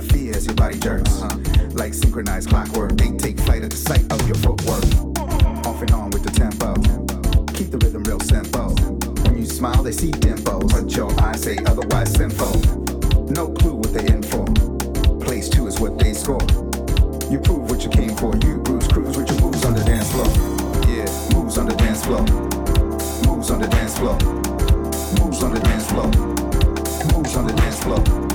fear as your body jerks. Uh-huh. Like synchronized clockwork, they take flight at the sight of your footwork. Off and on with the tempo. Keep the rhythm real simple. When you smile, they see dimples. But your eyes say otherwise sinful. No clue what they're in for. Place two is what they score. You prove what you came for. You bruise, cruise with your moves on the dance floor. Yeah, moves on the dance floor. Moves on the dance floor. Moves on the dance floor. Moves on the dance floor.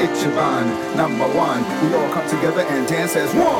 Ichiban, number one. We all come together and dance as one.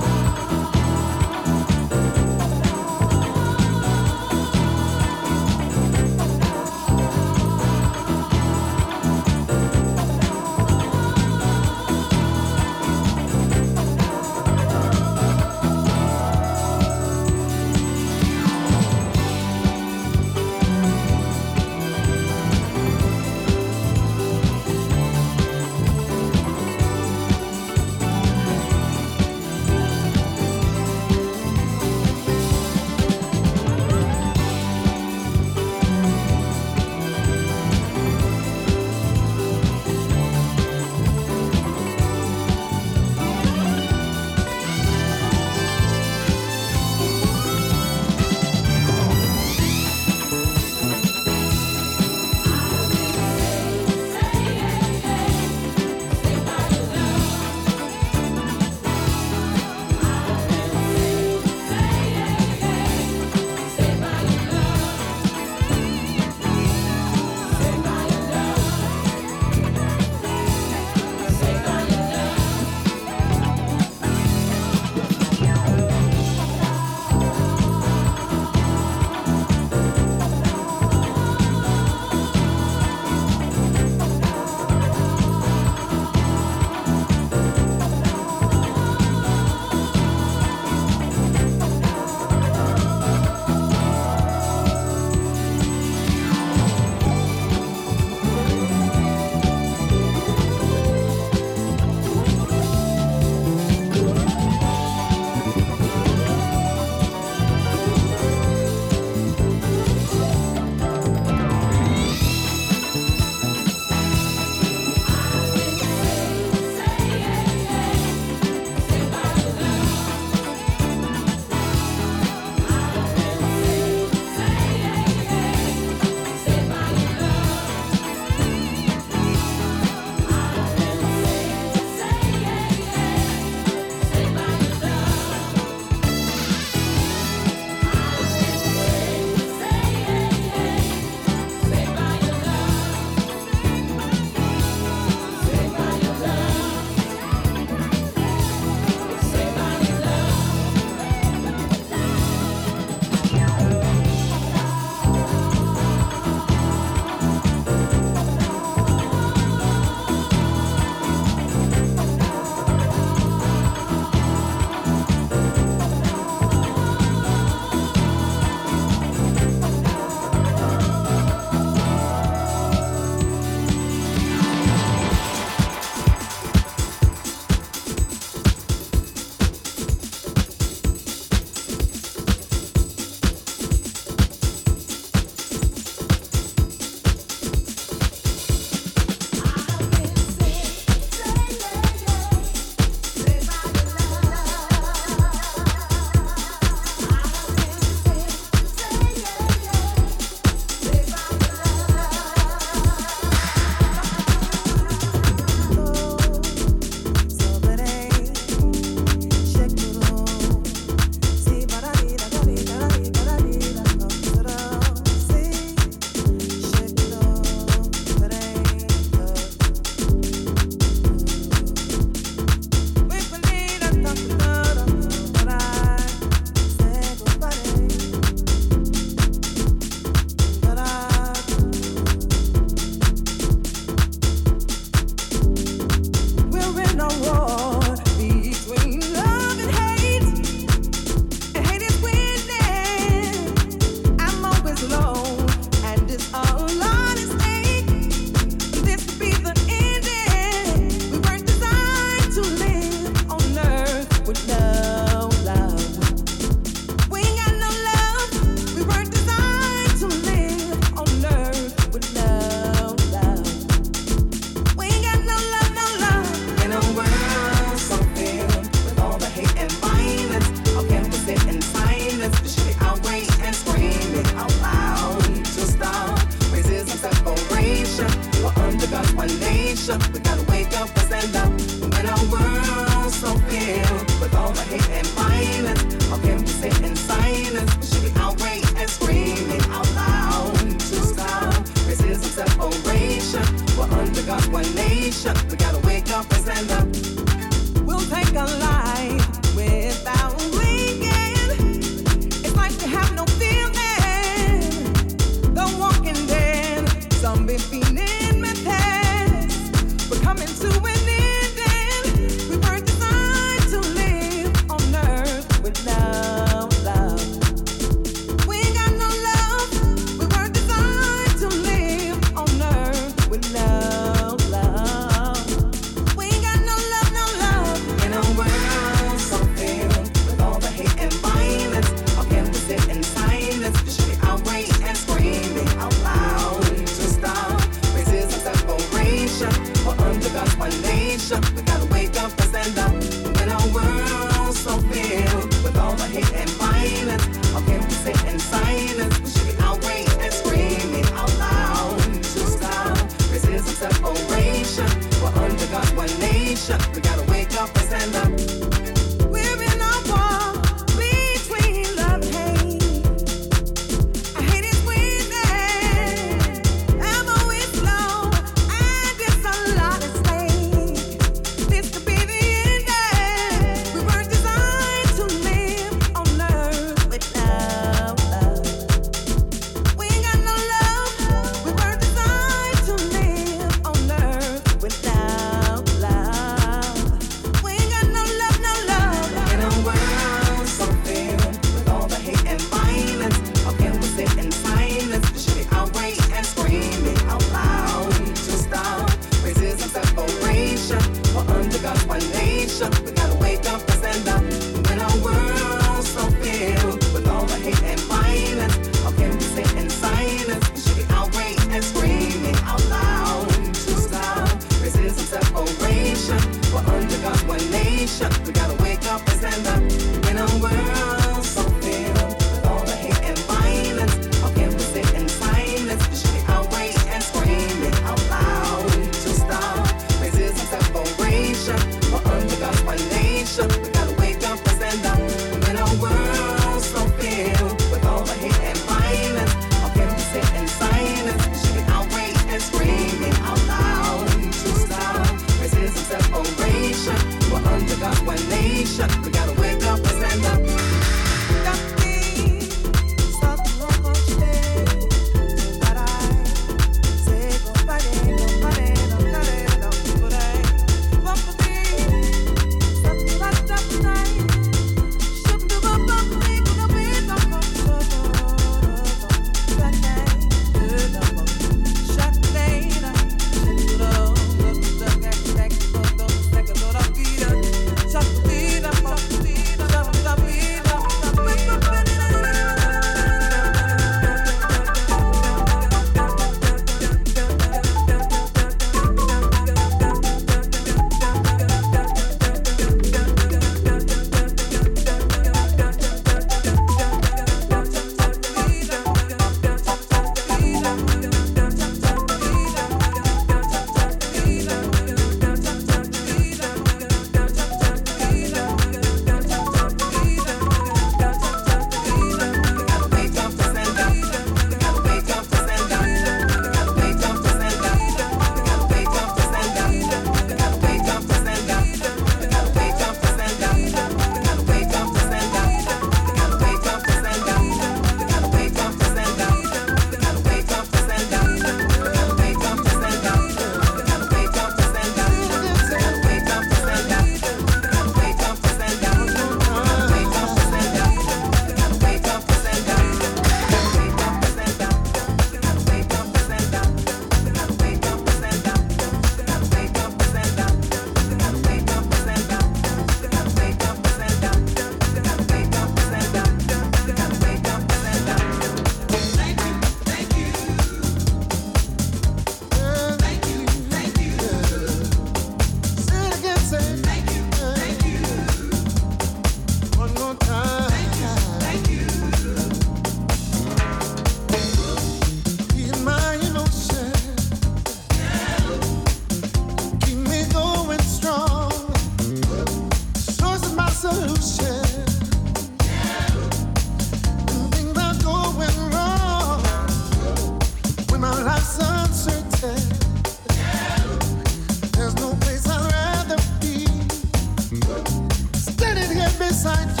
inside